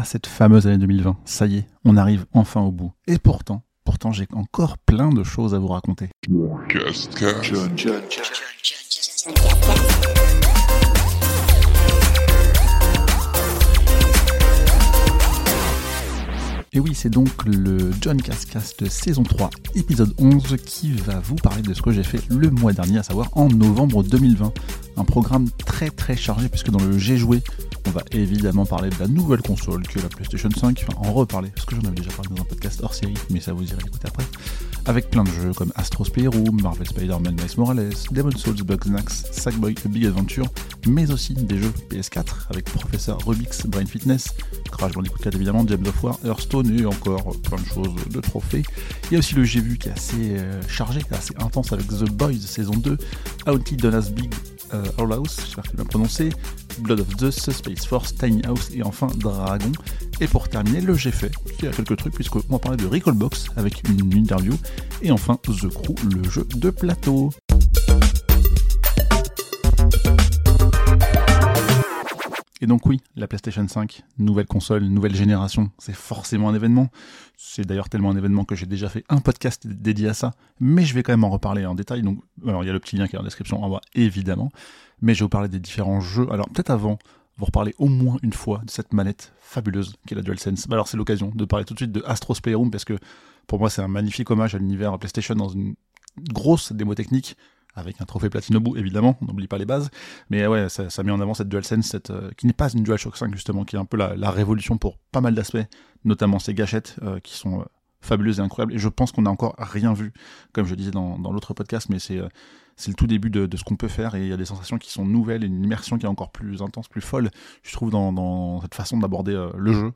Ah, cette fameuse année 2020, ça y est, on arrive enfin au bout. Et pourtant, pourtant j'ai encore plein de choses à vous raconter. Et oui, c'est donc le John Cascast saison 3, épisode 11, qui va vous parler de ce que j'ai fait le mois dernier, à savoir en novembre 2020. Un programme très très chargé, puisque dans le J'ai joué, on va évidemment parler de la nouvelle console que la PlayStation 5, enfin en reparler, parce que j'en avais déjà parlé dans un podcast hors série, mais ça vous irez écouter après. Avec plein de jeux comme Astro's Playroom, Marvel Spider-Man Miles Morales, Demon's Souls Bugsnax, Sackboy Big Adventure, mais aussi des jeux PS4 avec Professeur Rubik's Brain Fitness, Crash Bandicoot 4 évidemment, James of War, Hearthstone et encore plein de choses de trophées. Il y a aussi le J'ai vu qui est assez euh, chargé, assez intense avec The Boys saison 2, Haunted Donna's Big euh, All House, j'espère que tu l'as prononcé, Blood of Zeus, Space Force, Tiny House et enfin Dragon. Et pour terminer, le J'ai fait, qui a quelques trucs, puisqu'on va parler de Recallbox avec une interview. Et enfin, The Crew, le jeu de plateau. Et donc oui, la PlayStation 5, nouvelle console, nouvelle génération, c'est forcément un événement. C'est d'ailleurs tellement un événement que j'ai déjà fait un podcast dédié à ça, mais je vais quand même en reparler en détail. Donc, alors il y a le petit lien qui est en description en bas, évidemment, mais je vais vous parler des différents jeux. Alors peut-être avant, vous reparler au moins une fois de cette manette fabuleuse qui est la DualSense. Bah, alors c'est l'occasion de parler tout de suite de Astro's Playroom parce que pour moi c'est un magnifique hommage à l'univers PlayStation dans une grosse démo technique avec un trophée platine au bout, évidemment, on n'oublie pas les bases. Mais ouais, ça, met en avant cette DualSense, cette, euh, qui n'est pas une DualShock 5 justement, qui est un peu la, révolution pour pas mal d'aspects, notamment ces gâchettes euh, qui sont euh, fabuleuses et incroyables. Et je pense qu'on n'a encore rien vu, comme je disais dans, l'autre podcast, mais c'est c'est le tout début de, ce qu'on peut faire et il y a des sensations qui sont nouvelles une immersion qui est encore plus intense, plus folle, je trouve, dans cette façon d'aborder le jeu.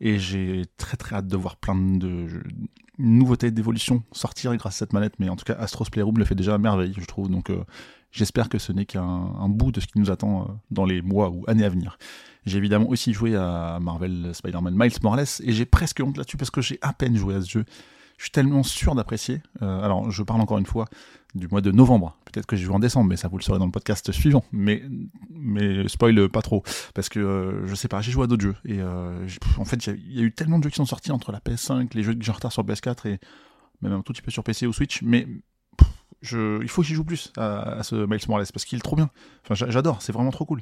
Et j'ai très très hâte de voir plein de nouveautés d'évolution sortir grâce à cette manette. Mais en tout cas, Astros Playroom le fait déjà à merveille, je trouve. Donc euh, j'espère que ce n'est qu'un bout de ce qui nous attend euh, dans les mois ou années à venir. J'ai évidemment aussi joué à Marvel Spider-Man Miles Morales et j'ai presque honte là-dessus parce que j'ai à peine joué à ce jeu. Je suis tellement sûr d'apprécier. Euh, alors, je parle encore une fois du mois de novembre. Peut-être que j'ai joué en décembre, mais ça vous le saurez dans le podcast suivant. Mais, mais spoil pas trop, parce que euh, je sais pas, j'ai joué à d'autres jeux et euh, en fait, il y, a eu tellement de jeux qui sont sortis entre la PS5, les jeux que j'ai en retard sur PS4 et même un tout petit peu sur PC ou Switch, mais je, il faut que j'y joue plus à, ce Miles Morales parce qu'il est trop bien. Enfin, j'adore, c'est vraiment trop cool.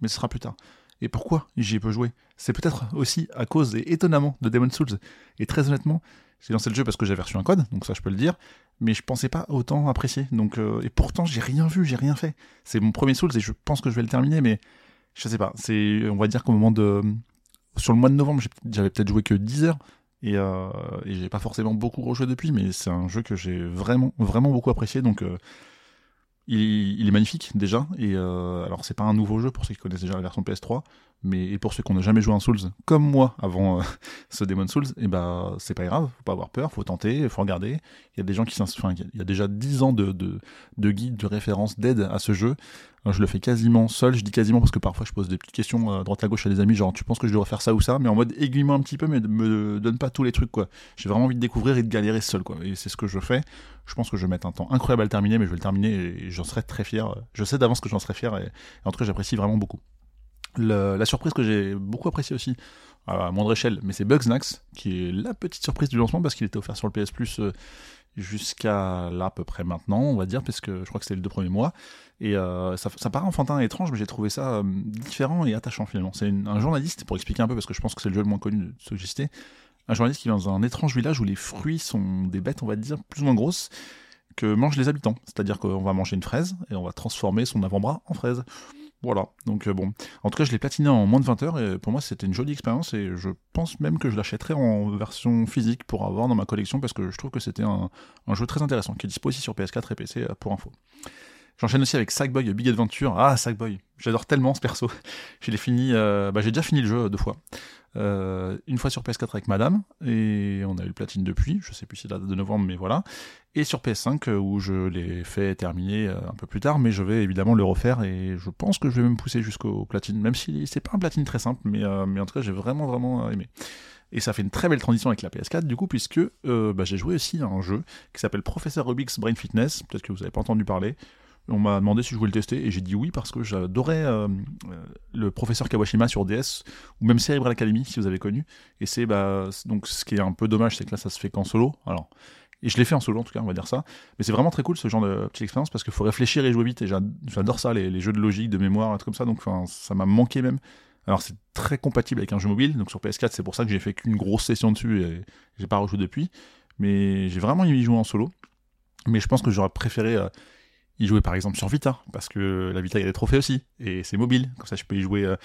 Mais ce sera plus tard. Et pourquoi j'y ai peu joué? C'est peut-être aussi à cause, et étonnamment, de Demon's Souls. Et très honnêtement, j'ai lancé le jeu parce que j'avais reçu un code, donc ça je peux le dire, mais je pensais pas autant apprécier. Donc, euh, et pourtant, j'ai rien vu, j'ai rien fait. C'est mon premier Souls et je pense que je vais le terminer, mais je sais pas. C'est, on va dire qu'au moment de. Sur le mois de novembre, j'avais peut-être joué que 10 heures. Et, euh, et j'ai pas forcément beaucoup rejoué depuis, mais c'est un jeu que j'ai vraiment, vraiment beaucoup apprécié. Donc, euh, il, est magnifique déjà. Et euh, alors, c'est pas un nouveau jeu pour ceux qui connaissent déjà la version PS3, mais et pour ceux qui n'ont jamais joué un Souls comme moi avant euh, ce Demon Souls, et eh ben c'est pas grave, faut pas avoir peur, faut tenter, faut regarder. Il y a des gens qui enfin, il y a déjà 10 ans de, de, de guides, de références, d'aide à ce jeu. je le fais quasiment seul, je dis quasiment parce que parfois je pose des petites questions à droite à gauche à des amis, genre tu penses que je devrais faire ça ou ça, mais en mode aiguillement un petit peu, mais me donne pas tous les trucs quoi. J'ai vraiment envie de découvrir et de galérer seul quoi, et c'est ce que je fais. Je pense que je vais mettre un temps incroyable à le terminer, mais je vais le terminer et j'en serai très fier. Je sais d'avance que j'en serai fier et en tout cas j'apprécie vraiment beaucoup la surprise que j'ai beaucoup appréciée aussi, à moindre échelle, mais c'est Bugsnax, qui est la petite surprise du lancement parce qu'il était offert sur le PS Plus euh, jusqu'à là à peu près maintenant, on va dire, parce que je crois que c'était les deux premiers mois. Et euh, ça, paraît enfantin et étrange, mais j'ai trouvé ça euh, différent et attachant finalement. C'est un journaliste, pour expliquer un peu, parce que je pense que c'est le jeu le moins connu de ceux que j'ai un journaliste qui vit dans un étrange village où les fruits sont des bêtes, on va dire, plus ou moins grosses, que mangent les habitants. C'est-à-dire qu'on va manger une fraise et on va transformer son avant-bras en fraise. Voilà, donc euh, bon. En tout cas, je l'ai platiné en moins de 20 heures et pour moi, c'était une jolie expérience et je pense même que je l'achèterai en version physique pour avoir dans ma collection parce que je trouve que c'était un, jeu très intéressant qui est dispo aussi sur PS4 et PC euh, pour info. J'enchaîne aussi avec Sackboy Big Adventure. Ah, Sackboy, j'adore tellement ce perso. Je fini, euh, bah, j'ai déjà fini le jeu deux fois. Euh, une fois sur PS4 avec Madame, et on a eu le platine depuis, je sais plus si c'est la date de novembre, mais voilà. Et sur PS5, euh, où je l'ai fait terminer un peu plus tard, mais je vais évidemment le refaire, et je pense que je vais même pousser jusqu'au platine, même si c'est pas un platine très simple, mais, mais en tout cas j'ai vraiment vraiment aimé. Et ça fait une très belle transition avec la PS4, du coup, puisque bah, j'ai joué aussi à un jeu qui s'appelle Professeur Rubik's Brain Fitness, peut-être que vous n'avez pas entendu parler. On m'a demandé si je voulais le tester et j'ai dit oui parce que j'adorais euh, le professeur Kawashima sur DS ou même Cerebral Academy si vous avez connu. Et c'est bah, donc ce qui est un peu dommage, c'est que là ça se fait qu'en solo. Alors et je l'ai fait en solo en tout cas, on va dire ça. Mais c'est vraiment très cool ce genre de petite expérience parce qu'il faut réfléchir et jouer vite. Et j'adore ça, les, jeux de logique, de mémoire, truc comme ça. Donc ça m'a manqué même. Alors c'est très compatible avec un jeu mobile. Donc sur PS4, c'est pour ça que j'ai fait qu'une grosse session dessus et j'ai pas rejoué depuis. Mais j'ai vraiment aimé jouer en solo. Mais je pense que j'aurais préféré euh, y jouer par exemple sur Vita. Parce que la Vita, il y a des trophées aussi. Et c'est mobile. Comme ça, je peux y jouer. Euh,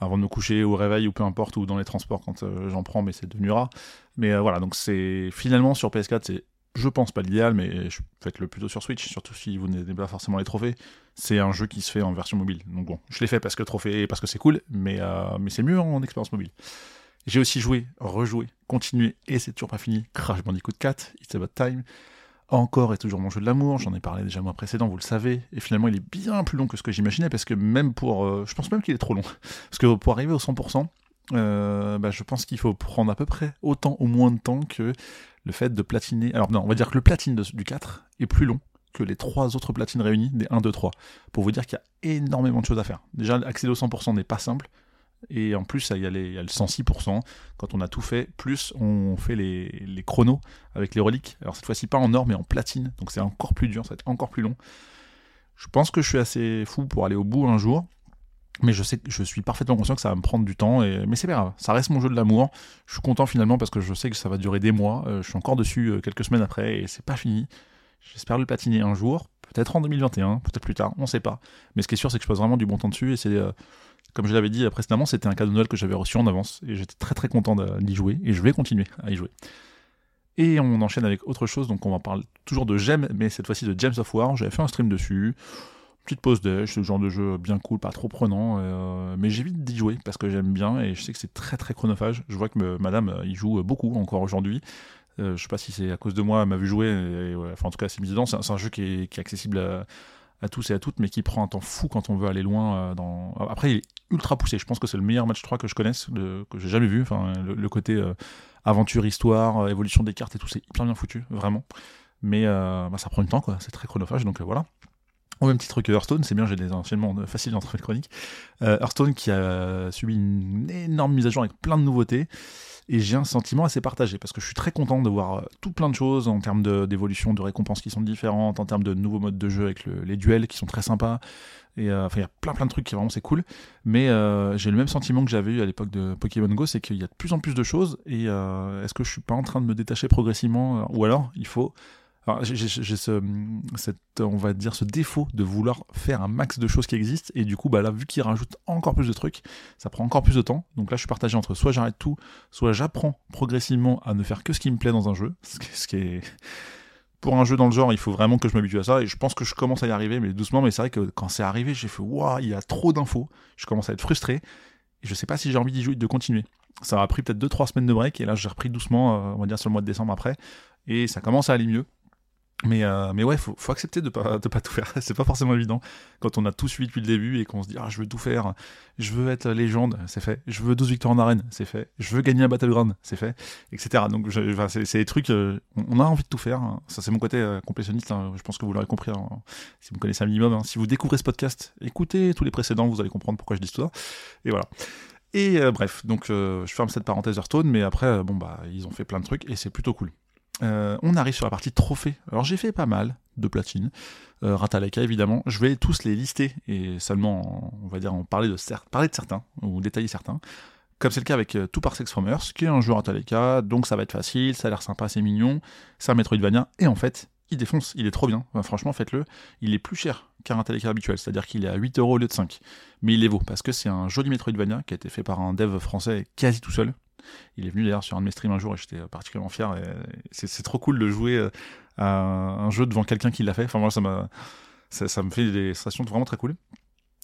avant de me coucher, au réveil ou peu importe, ou dans les transports quand euh, j'en prends, mais c'est devenu rare. Mais euh, voilà, donc c'est finalement sur PS4, c'est je pense pas l'idéal, mais faites-le plutôt sur Switch, surtout si vous n'avez pas forcément les trophées. C'est un jeu qui se fait en version mobile. Donc bon, je l'ai fait parce que trophée parce que c'est cool, mais, mais c'est mieux en expérience mobile. J'ai aussi joué, rejoué, continué, et c'est toujours pas fini. Crash Bandicoot 4, It's About Time encore et toujours mon jeu de l'amour, j'en ai parlé déjà mois précédent, vous le savez, et finalement il est bien plus long que ce que j'imaginais, parce que même pour... Euh, je pense même qu'il est trop long, parce que pour arriver au 100%, euh, bah, je pense qu'il faut prendre à peu près autant ou moins de temps que le fait de platiner... Alors non, on va dire que le platine du 4 est plus long que les trois autres platines réunies des 1, 2, 3, pour vous dire qu'il y a énormément de choses à faire. Déjà, accéder au 100% n'est pas simple, et en plus, il y, a le 106%. Quand on a tout fait, plus on fait les, chronos avec les reliques. Alors cette fois-ci, pas en or, mais en platine. Donc c'est encore plus dur, ça va être encore plus long. Je pense que je suis assez fou pour aller au bout un jour. Mais je suis parfaitement conscient que ça va me prendre du temps. Mais c'est pas grave, ça reste mon jeu de l'amour. Je suis content finalement parce que je sais que ça va durer des mois. Euh, je suis encore dessus euh, quelques semaines après et c'est pas fini. J'espère le platiner un jour, peut-être en 2021, peut-être plus tard, on sait pas. Mais ce qui est sûr, c'est que je passe vraiment du bon temps dessus et c'est euh, comme je l'avais dit précédemment, c'était un cadeau de Noël que j'avais reçu en avance et j'étais très très content d'y jouer et je vais continuer à y jouer. Et on enchaîne avec autre chose, donc on va parler toujours de Gem, mais cette fois-ci de Gems of War. J'avais fait un stream dessus, petite pause d'âge, ce genre de jeu bien cool, pas trop prenant, euh, mais j'évite d'y jouer parce que j'aime bien et je sais que c'est très très chronophage. Je vois que madame euh, y joue beaucoup encore aujourd'hui. Euh, je sais pas si c'est à cause de moi, elle m'a vu jouer, enfin en tout cas c'est mis dedans. C'est un, jeu qui est, accessible à, tous et à toutes, mais qui prend un temps fou quand on veut aller loin. dans... Après, il est ultra poussé. Je pense que c'est le meilleur match 3 que je connaisse, que j'ai jamais vu. Enfin, le, côté euh, aventure, histoire, euh, évolution des cartes et tout, c'est hyper bien foutu, vraiment. Mais euh, bah, ça prend du temps, quoi. C'est très chronophage, donc voilà. Au même titre que Hearthstone, c'est bien, j'ai des enchaînements faciles entre les chroniques. Hearthstone qui a subi une énorme mise à jour avec plein de nouveautés et j'ai un sentiment assez partagé parce que je suis très content de voir tout plein de choses en termes d'évolution, de, récompenses qui sont différentes, en termes de nouveaux modes de jeu avec les duels qui sont très sympas, euh, enfin, il y a plein plein de trucs qui vraiment c'est cool. Mais euh, j'ai le même sentiment que j'avais eu à l'époque de Pokémon Go, c'est qu'il y a de plus en plus de choses. Et euh, est-ce que je suis pas en train de me détacher progressivement Ou alors il faut j'ai ce, on va dire, ce défaut de vouloir faire un max de choses qui existent, et du coup, bah là, vu qu'il rajoute encore plus de trucs, ça prend encore plus de temps. Donc là, je suis partagé entre soit j'arrête tout, soit j'apprends progressivement à ne faire que ce qui me plaît dans un jeu, ce qui est pour un jeu dans le genre, il faut vraiment que je m'habitue à ça. Et je pense que je commence à y arriver, mais doucement. Mais c'est vrai que quand c'est arrivé, j'ai fait waouh, il y a trop d'infos. Je commence à être frustré. Et je sais pas si j'ai envie d'y jouer, de continuer. Ça m'a pris peut-être 2-3 semaines de break. Et là, j'ai repris doucement, euh, on va dire sur le mois de décembre après. Et ça commence à aller mieux. Mais, euh, mais ouais, faut, faut accepter de pas, de pas tout faire. c'est pas forcément évident quand on a tout suivi depuis le début et qu'on se dit ah je veux tout faire, je veux être légende, c'est fait. Je veux 12 victoires en arène, c'est fait. Je veux gagner un battleground, c'est fait, etc. Donc c'est des trucs, euh, on a envie de tout faire. Hein. Ça c'est mon côté euh. Hein. Je pense que vous l'aurez compris hein. si vous connaissez un minimum. Si vous découvrez ce podcast, écoutez tous les précédents, vous allez comprendre pourquoi je dis tout ça. Et voilà. Et bref, donc je ferme cette parenthèse Hearthstone, mais après bon bah ils ont fait plein de trucs et c'est plutôt cool. Euh, on arrive sur la partie trophée. Alors j'ai fait pas mal de platine. Euh, Rataleka évidemment. Je vais tous les lister et seulement, on va dire, en parler de, certains ou détailler certains. Comme c'est le cas avec euh, Parsecs from Earth, qui est un jeu Rataleka, donc ça va être facile, ça a l'air sympa, c'est mignon, c'est un Metroidvania, et en fait, il défonce, il est trop bien. franchement, faites-le. Il est plus cher qu'un Rataleka habituel, c'est-à-dire qu'il est à 8 euros au lieu de 5. Mais il les vaut, parce que c'est un joli Metroidvania qui a été fait par un dev français quasi tout seul, il est venu d'ailleurs sur un de mes streams un jour et j'étais particulièrement fier. C'est trop cool de jouer euh, à un jeu devant quelqu'un qui l'a fait. Enfin, moi, ça, me fait des sensations vraiment très cool.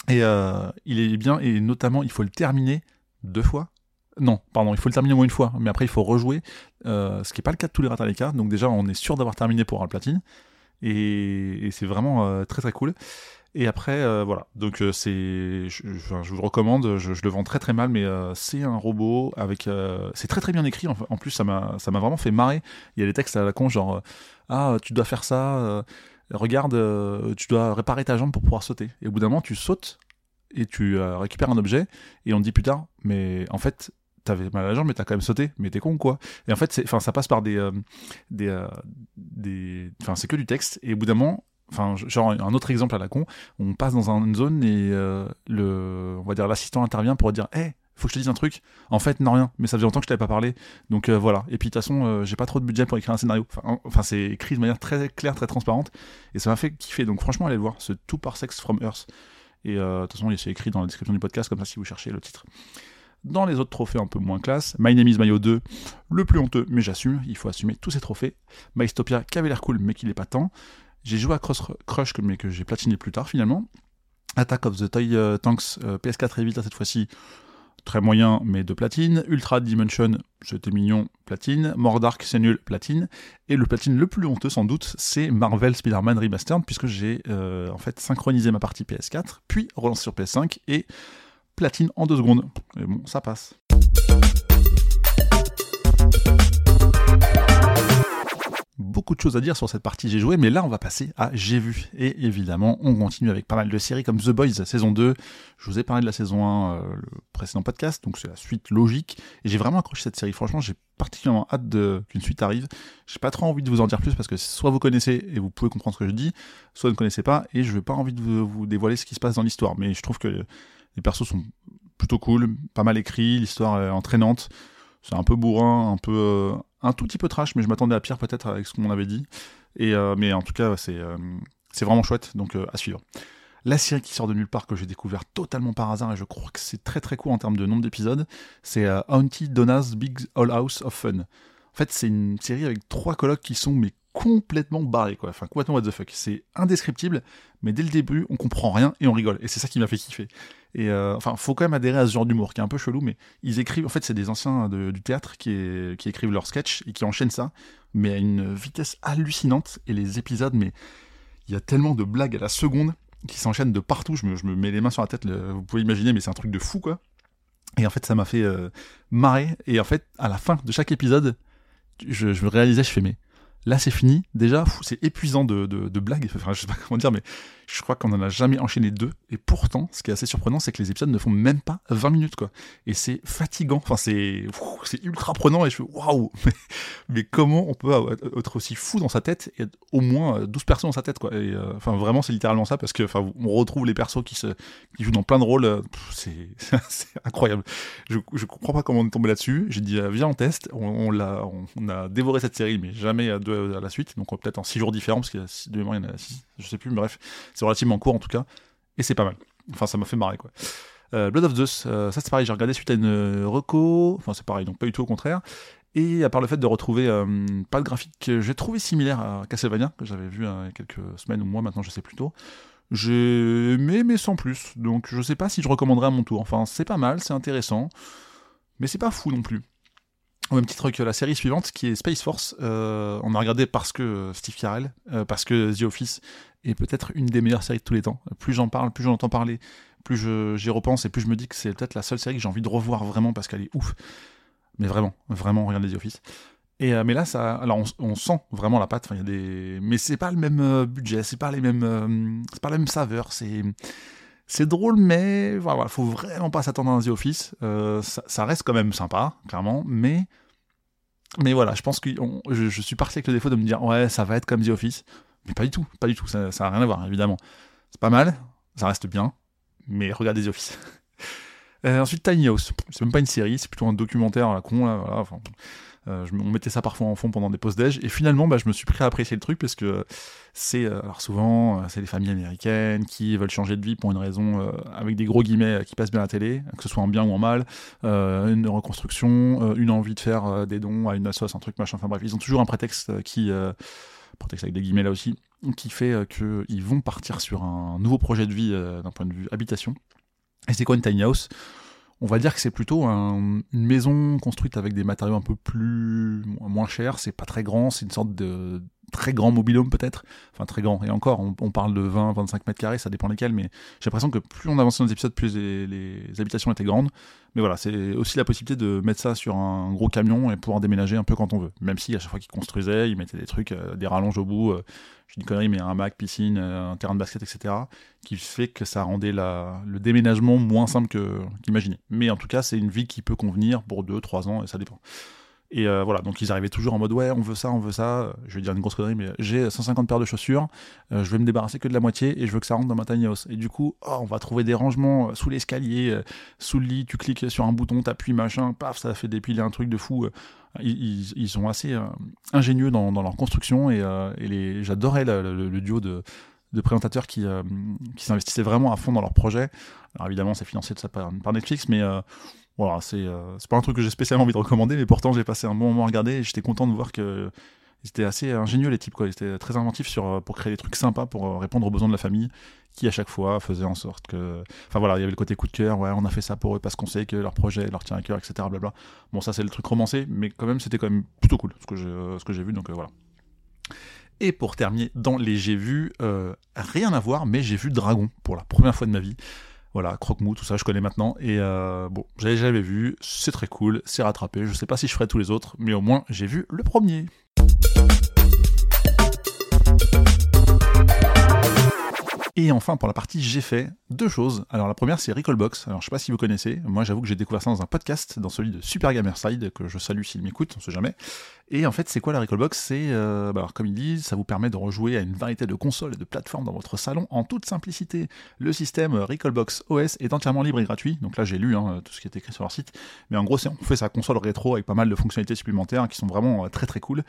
Et euh, il est bien, et notamment, il faut le terminer deux fois. Non, pardon, il faut le terminer au moins une fois, mais après il faut rejouer, euh, ce qui n'est pas le cas de tous les Rataleka. Donc déjà, on est sûr d'avoir terminé pour un platine, et c'est vraiment très très cool. Et après, euh, voilà. Donc euh, c'est, je, vous le recommande. Je, le vends très très mal, mais euh, c'est un robot avec. c'est très très bien écrit. En, en plus, ça m'a, ça m'a vraiment fait marrer. Il y a des textes à la con genre ah tu dois faire ça. regarde, tu dois réparer ta jambe pour pouvoir sauter. Et au bout d'un moment, tu sautes et tu récupères un objet et on te dit plus tard, mais en fait, t'avais mal à la jambe, mais t'as quand même sauté, mais t'es con quoi? Et en fait, enfin, ça passe par des, des, enfin, c'est que du texte. Et au bout d'un moment, enfin, genre un autre exemple à la con, on passe dans une zone et euh, le, on va dire l'assistant intervient pour dire, hé, faut que je te dise un truc. En fait, non rien, mais ça faisait longtemps que je t'avais pas parlé. Donc euh, voilà. Et puis de toute façon, euh, j'ai pas trop de budget pour écrire un scénario. Enfin, c'est écrit de manière très claire, très transparente, et ça m'a fait kiffer. Donc franchement, allez le voir, ce Two Parsecs from Earth. Et euh, de toute façon, c'est écrit dans la description du podcast, comme ça si vous cherchez le titre. Dans les autres trophées un peu moins classe, My Name is Mayo 2, le plus honteux, mais j'assume, il faut assumer tous ces trophées. Mystopia, qui avait l'air cool, mais qui l'est pas tant. J'ai joué à Cross Crush, mais que j'ai platiné plus tard finalement. Attack of the Toy euh, Tanks euh, PS4 et Vita cette fois-ci, très moyen, mais de platine. Ultra Dimension, c'était mignon, platine. Mordark, c'est nul, platine. Et le platine le plus honteux, sans doute, c'est Marvel Spider-Man Remastered, puisque j'ai euh, en fait synchronisé ma partie PS4, puis relancé sur PS5, et platine en deux secondes. Et bon, ça passe. Beaucoup de choses à dire sur cette partie j'ai joué, mais là on va passer à j'ai vu. Et évidemment, on continue avec pas mal de séries comme The Boys saison 2. Je vous ai parlé de la saison 1 euh, le précédent podcast, donc c'est la suite logique. Et j'ai vraiment accroché cette série. Franchement, j'ai particulièrement hâte qu'une suite arrive. J'ai pas trop envie de vous en dire plus parce que soit vous connaissez et vous pouvez comprendre ce que je dis, soit vous ne connaissez pas et je n'ai pas envie de vous, vous dévoiler ce qui se passe dans l'histoire. Mais je trouve que les persos sont plutôt cool, pas mal écrits, l'histoire est entraînante. C'est un peu bourrin, un peu, euh, un tout petit peu trash, mais je m'attendais à pire peut-être avec ce qu'on avait dit. Et euh, mais en tout cas, c'est euh, vraiment chouette, donc euh, à suivre. La série qui sort de nulle part que j'ai découvert totalement par hasard et je crois que c'est très très court en termes de nombre d'épisodes, c'est Auntie Donna's Big All House of Fun. En fait, c'est une série avec trois colocs qui sont mais complètement barrés quoi, enfin complètement what the fuck. C'est indescriptible, mais dès le début, on comprend rien et on rigole et c'est ça qui m'a fait kiffer. Et euh, enfin, faut quand même adhérer à ce genre d'humour qui est un peu chelou, mais ils écrivent. En fait, c'est des anciens du théâtre qui, qui écrivent leurs sketchs et qui enchaînent ça, mais à une vitesse hallucinante. Et les épisodes, mais il y a tellement de blagues à la seconde qui s'enchaînent de partout. Je me, je me mets les mains sur la tête. vous pouvez imaginer, mais c'est un truc de fou, quoi. Et en fait, ça m'a fait euh, marrer. Et en fait, à la fin de chaque épisode, je, je me réalisais, je fais mais là c'est fini. Déjà, c'est épuisant de, de, de blagues. Enfin, je sais pas comment dire, mais je crois qu'on n'en a jamais enchaîné deux. Et pourtant, ce qui est assez surprenant, c'est que les épisodes ne font même pas 20 minutes, quoi. Et c'est fatigant. Enfin, c'est c'est ultra prenant. Et je fais waouh. Mais, comment on peut être aussi fou dans sa tête et être au moins 12 personnes dans sa tête, quoi. Et euh, enfin, vraiment, c'est littéralement ça parce que enfin, on retrouve les persos qui jouent dans plein de rôles. euh, C'est incroyable. Je je comprends pas comment on est tombé là-dessus. J'ai dit euh, viens on teste. On, l'a on, a dévoré cette série, mais jamais à deux à la suite. Donc euh, peut-être en six jours différents parce six, de mémoire, il y en a six. Je sais plus. Mais bref, c'est relativement court en tout cas, et c'est pas mal. Enfin, ça m'a fait marrer quoi. Euh, Blood of Zeus, euh, ça c'est pareil, j'ai regardé suite à une euh, reco, enfin c'est pareil, donc pas du tout au contraire. Et à part le fait de retrouver pas de graphique que j'ai trouvé similaire à Castlevania, que j'avais vu euh, il y a quelques semaines ou mois maintenant, je sais plus tôt, j'ai aimé mais sans plus. Donc je sais pas si je recommanderais à mon tour. Enfin, c'est pas mal, c'est intéressant, mais c'est pas fou non plus. Au même titre que la série suivante, qui est Space Force, on a regardé parce que Steve Carell, parce que The Office est peut-être une des meilleures séries de tous les temps. Plus j'en parle, plus j'en entends parler, plus j'y repense et plus je me dis que c'est peut-être la seule série que j'ai envie de revoir vraiment parce qu'elle est ouf. Mais vraiment, vraiment, regardez The Office. Et euh, mais là, ça, alors on, sent vraiment la patte. Enfin, y a des, mais c'est pas le même euh, budget, c'est pas les mêmes, euh, c'est pas la même saveur. C'est, c'est drôle, mais voilà, voilà, faut vraiment pas s'attendre à un The Office. Ça, reste quand même sympa, clairement, mais mais voilà, je pense que je, je suis parti avec le défaut de me dire ouais, ça va être comme The Office, mais pas du tout, pas du tout. Ça, ça a rien à voir, évidemment. C'est pas mal, ça reste bien, mais regardez The Office. Euh, ensuite, Tiny House. C'est même pas une série, c'est plutôt un documentaire à la con. Là, euh, on mettait ça parfois en fond pendant des pauses déj. Et finalement, bah, je me suis pris à apprécier le truc parce que c'est, euh, alors souvent, c'est les familles américaines qui veulent changer de vie pour une raison, avec des gros guillemets, qui passent bien à la télé, que ce soit en bien ou en mal, une reconstruction, une envie de faire des dons à une assoce, un truc machin. Enfin bref, ils ont toujours un prétexte qui, prétexte avec des guillemets là aussi, qui fait euh, qu'ils vont partir sur un nouveau projet de vie euh, d'un point de vue habitation. Et c'est quoi une tiny house On va dire que c'est plutôt un- une maison construite avec des matériaux un peu plus moins chers. C'est pas très grand, c'est une sorte de très grand mobilhome peut-être, enfin très grand, et encore, on, parle de 20, 25 mètres carrés, ça dépend lesquels, mais j'ai l'impression que plus on avançait dans les épisodes, plus les, habitations étaient grandes. Mais voilà, c'est aussi la possibilité de mettre ça sur un gros camion et pouvoir déménager un peu quand on veut. Même si à chaque fois qu'ils construisaient, ils mettaient des trucs, euh, des rallonges au bout, euh, je dis une connerie, mais un Mac, piscine, euh, un terrain de basket, etc., qui fait que ça rendait le déménagement moins simple qu'imaginer. mais en tout cas, c'est une vie qui peut convenir pour 2-3 ans, et ça dépend. Et euh, voilà, donc ils arrivaient toujours en mode ouais, on veut ça, on veut ça. Je vais dire une grosse connerie, mais j'ai 150 paires de chaussures, euh, je vais me débarrasser que de la moitié et je veux que ça rentre dans ma tiny house. Et du coup, oh, on va trouver des rangements euh, sous l'escalier, sous le lit, tu cliques sur un bouton, t'appuies, machin, paf, ça fait dépiler un truc de fou. Ils, sont assez ingénieux dans, leur construction et, j'adorais le, duo de, présentateurs qui, s'investissaient vraiment à fond dans leur projet. Alors évidemment, c'est financé par Netflix, mais voilà, euh, c'est pas un truc que j'ai spécialement envie de recommander, mais pourtant j'ai passé un bon moment à regarder et j'étais content de voir que ils étaient assez ingénieux les types quoi. Ils étaient très inventifs euh, pour créer des trucs sympas pour euh, répondre aux besoins de la famille, qui à chaque fois faisait en sorte que, enfin voilà, il y avait le côté coup de cœur. Ouais, on a fait ça pour eux parce qu'on sait que leur projet leur tient à cœur, etc. Blabla. Bon, ça c'est le truc romancé, mais quand même c'était quand même plutôt cool ce que j'ai ce que j'ai vu. Donc voilà. Et pour terminer dans les j'ai vu, rien à voir, mais j'ai vu Dragon pour la première fois de ma vie. Voilà, croque-mou, tout ça, je connais maintenant. Et euh, bon, j'avais jamais vu, c'est très cool, c'est rattrapé. Je sais pas si je ferai tous les autres, mais au moins j'ai vu le premier. Et enfin, pour la partie j'ai fait deux choses. Alors la première, c'est Recallbox. Alors je sais pas si vous connaissez. Moi, j'avoue que j'ai découvert ça dans un podcast, dans celui de Super Gamerside, que je salue s'il m'écoute, on sait jamais. Et en fait, c'est quoi la Recallbox? C'est, euh, bah, alors, comme ils disent, ça vous permet de rejouer à une variété de consoles et de plateformes dans votre salon en toute simplicité. Le système Recallbox OS est entièrement libre et gratuit. Donc là, j'ai lu hein, tout ce qui est écrit sur leur site. Mais en gros, on fait sa console rétro avec pas mal de fonctionnalités supplémentaires qui sont vraiment euh, très très cool.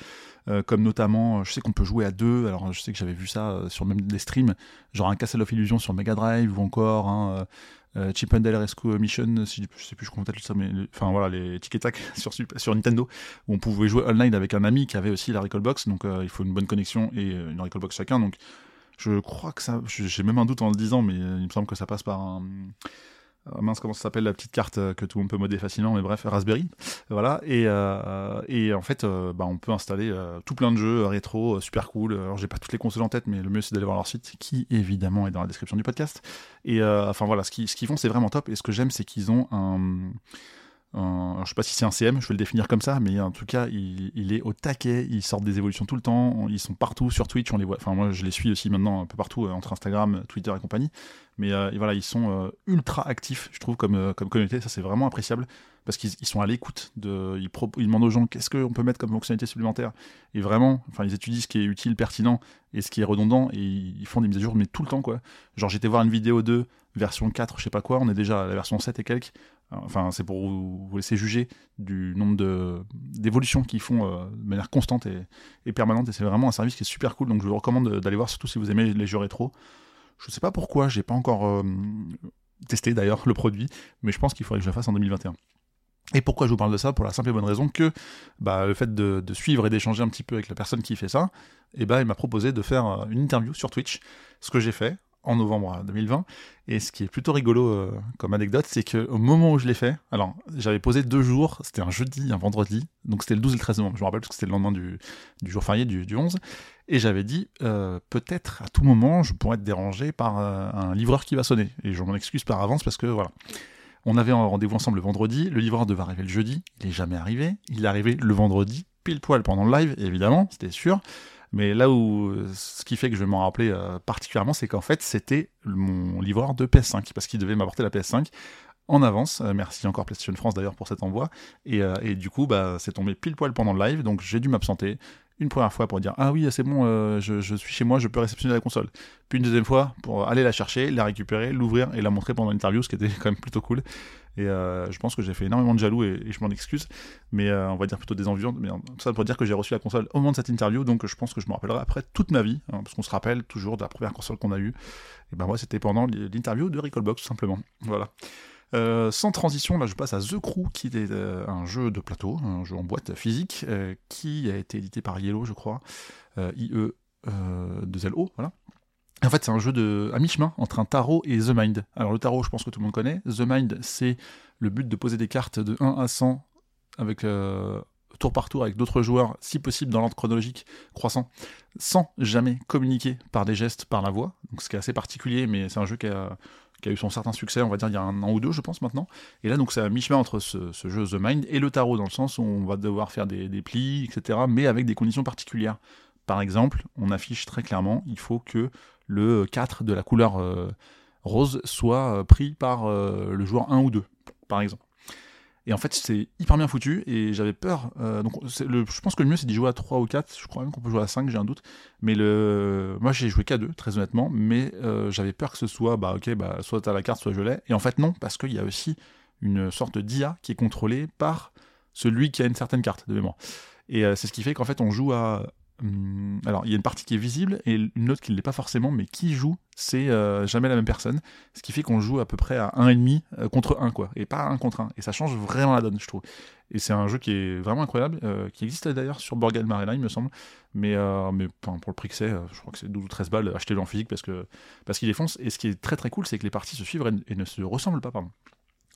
Euh, comme notamment, je sais qu'on peut jouer à deux. Alors je sais que j'avais vu ça sur même des streams, genre un Castle of Illusion sur Mega Drive ou encore un euh, Chip and Dale Rescue Mission, si, je sais plus je peut ça, mais enfin voilà les tic tac sur, Nintendo où on pouvait jouer online avec un ami qui avait aussi la Recallbox, donc euh, il faut une bonne connexion et euh, une Recallbox chacun. Donc je crois que ça, j'ai même un doute en le disant, mais il me semble que ça passe par un euh, mince comment ça s'appelle la petite carte euh, que tout le monde peut modder facilement mais bref Raspberry. Voilà et, euh, en fait bah, on peut installer tout plein de jeux rétro super cool. Alors j'ai pas toutes les consoles en tête mais le mieux c'est d'aller voir leur site qui évidemment est dans la description du podcast. Et enfin voilà ce qu'ils font c'est vraiment top. Et ce que j'aime c'est qu'ils ont un je sais pas si c'est un CM, je vais le définir comme ça, mais en tout cas, il, est au taquet, ils sortent des évolutions tout le temps, ils sont partout sur Twitch, on les voit, enfin moi je les suis aussi maintenant un peu partout, euh, entre Instagram, Twitter et compagnie, mais euh, voilà, ils sont euh, ultra actifs, je trouve, comme, communauté, ça c'est vraiment appréciable, parce qu'ils sont à l'écoute, de, ils, ils, demandent aux gens qu'est-ce qu'on peut mettre comme fonctionnalité supplémentaire, et vraiment, enfin ils étudient ce qui est utile, pertinent, et ce qui est redondant, et ils font des mises à jour, mais tout le temps quoi. Genre j'étais voir une vidéo de version 4, je sais pas quoi, on est déjà à la version 7 et quelques, Enfin, c'est pour vous, laisser juger du nombre d'évolutions qu'ils font euh, de manière constante et, permanente. Et c'est vraiment un service qui est super cool. Donc je vous recommande d'aller voir, surtout si vous aimez les jeux rétro. Je sais pas pourquoi, j'ai pas encore euh, testé d'ailleurs le produit, mais je pense qu'il faudrait que je le fasse en 2021. Et pourquoi je vous parle de ça? Pour la simple et bonne raison que bah, le fait de, suivre et d'échanger un petit peu avec la personne qui fait ça, et eh ben, il m'a proposé de faire euh, une interview sur Twitch, ce que j'ai fait en novembre 2020. Et ce qui est plutôt rigolo euh, comme anecdote, c'est qu'au moment où je l'ai fait, alors j'avais posé deux jours, c'était un jeudi, un vendredi, donc c'était le 12 et le 13 novembre, je me rappelle parce que c'était le lendemain du, jour férié du, 11, et j'avais dit euh, peut-être à tout moment je pourrais être dérangé par euh, un livreur qui va sonner. Et je m'en excuse par avance parce que voilà. On avait un rendez-vous ensemble le vendredi, le livreur devait arriver le jeudi, il n'est jamais arrivé, il est arrivé le vendredi, pile poil pendant le live, évidemment, c'était sûr. Mais là où ce qui fait que je vais m'en rappeler euh, particulièrement, c'est qu'en fait, c'était mon livreur de PS5, parce qu'il devait m'apporter la PS5 en avance. Euh, merci encore PlayStation France d'ailleurs pour cet envoi. Et, euh, et du coup, bah, c'est tombé pile poil pendant le live, donc j'ai dû m'absenter une première fois pour dire ah oui c'est bon je, je, suis chez moi je peux réceptionner la console puis une deuxième fois pour aller la chercher la récupérer l'ouvrir et la montrer pendant l'interview ce qui était quand même plutôt cool et euh, je pense que j'ai fait énormément de jaloux et, je m'en excuse. Mais euh, on va dire plutôt des envieux. Mais ça pour dire que j'ai reçu la console au moment de cette interview. Donc je pense que je me rappellerai après toute ma vie. Hein, parce qu'on se rappelle toujours de la première console qu'on a eue. Et ben moi, c'était pendant l'interview de Recallbox, tout simplement. Voilà. Euh, sans transition, là je passe à The Crew, qui est un jeu de plateau, un jeu en boîte physique, qui a été édité par Yellow, je crois, IE 2LO, voilà. En fait, c'est un jeu de, à mi-chemin entre un tarot et The Mind. Alors, le tarot, je pense que tout le monde connaît. The Mind, c'est le but de poser des cartes de 1 à 100 avec euh, tour par tour avec d'autres joueurs, si possible dans l'ordre chronologique croissant, sans jamais communiquer par des gestes, par la voix. Donc ce qui est assez particulier, mais c'est un jeu qui a, eu son certain succès, on va dire, il y a un an ou deux, je pense, maintenant. Et là, donc, c'est à mi-chemin entre ce, jeu The Mind et le tarot, dans le sens où on va devoir faire des, des plis, etc., mais avec des conditions particulières. Par exemple, on affiche très clairement, il faut que le 4 de la couleur euh, rose soit euh, pris par euh, le joueur 1 ou 2, par exemple. Et en fait, c'est hyper bien foutu et j'avais peur. donc, le, je pense que le mieux, c'est d'y jouer à 3 ou 4. Je crois même qu'on peut jouer à 5, j'ai un doute. Mais le, moi, j'ai joué qu'à 2, très honnêtement. Mais j'avais peur que ce soit, bah, ok, bah, soit à la carte, soit je l'ai. Et en fait, non, parce qu'il y a aussi une sorte d'IA qui est contrôlée par celui qui a une certaine carte de mémoire. Et c'est ce qui fait qu'en fait, on joue à Hum, alors, il y a une partie qui est visible et une autre qui ne l'est pas forcément, mais qui joue, c'est euh, jamais la même personne. Ce qui fait qu'on joue à peu près à 1,5 euh, contre 1, quoi, et pas 1 contre 1. Et ça change vraiment la donne, je trouve. Et c'est un jeu qui est vraiment incroyable, euh, qui existe d'ailleurs sur Borgad Marina, il me semble. Mais, mais pour le prix que c'est, je crois que c'est 12 ou 13 balles, achetez-le en physique parce qu'il parce qu'il défonce. Et ce qui est très très cool, c'est que les parties se suivent et, ne se ressemblent pas, pardon.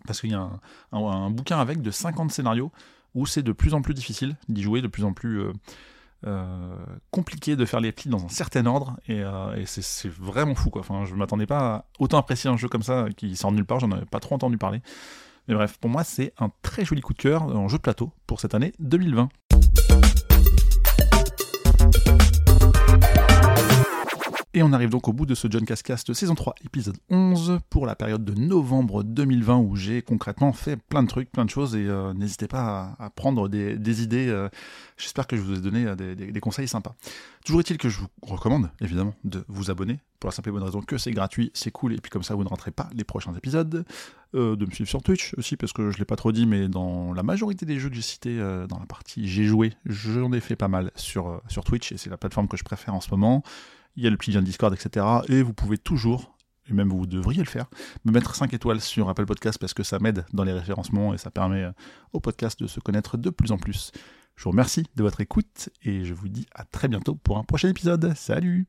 Parce qu'il y a un, bouquin avec de 50 scénarios où c'est de plus en plus difficile d'y jouer, de plus en plus compliqué de faire les plis dans un certain ordre et, euh, c'est vraiment fou quoi. Enfin, je m'attendais pas à autant apprécier un jeu comme ça qui sort nulle part, j'en avais pas trop entendu parler. Mais bref, pour moi, c'est un très joli coup de cœur en jeu de plateau pour cette année 2020. Et on arrive donc au bout de ce John Cascast saison 3, épisode 11, pour la période de novembre 2020 où j'ai concrètement fait plein de trucs, plein de choses, et euh, n'hésitez pas à, prendre des, idées. Euh, j'espère que je vous ai donné euh, des, conseils sympas. Toujours est-il que je vous recommande, évidemment, de vous abonner, pour la simple et bonne raison que c'est gratuit, c'est cool, et puis comme ça vous ne rentrez pas les prochains épisodes. de me suivre sur Twitch aussi, parce que je ne l'ai pas trop dit, mais dans la majorité des jeux que j'ai cités dans la partie j'ai joué, j'en ai fait pas mal sur, sur Twitch, et c'est la plateforme que je préfère en ce moment il y a le petit lien Discord, etc. Et vous pouvez toujours, et même vous devriez le faire, me mettre 5 étoiles sur Apple Podcast parce que ça m'aide dans les référencements et ça permet euh, au podcast de se connaître de plus en plus. Je vous remercie de votre écoute et je vous dis à très bientôt pour un prochain épisode. Salut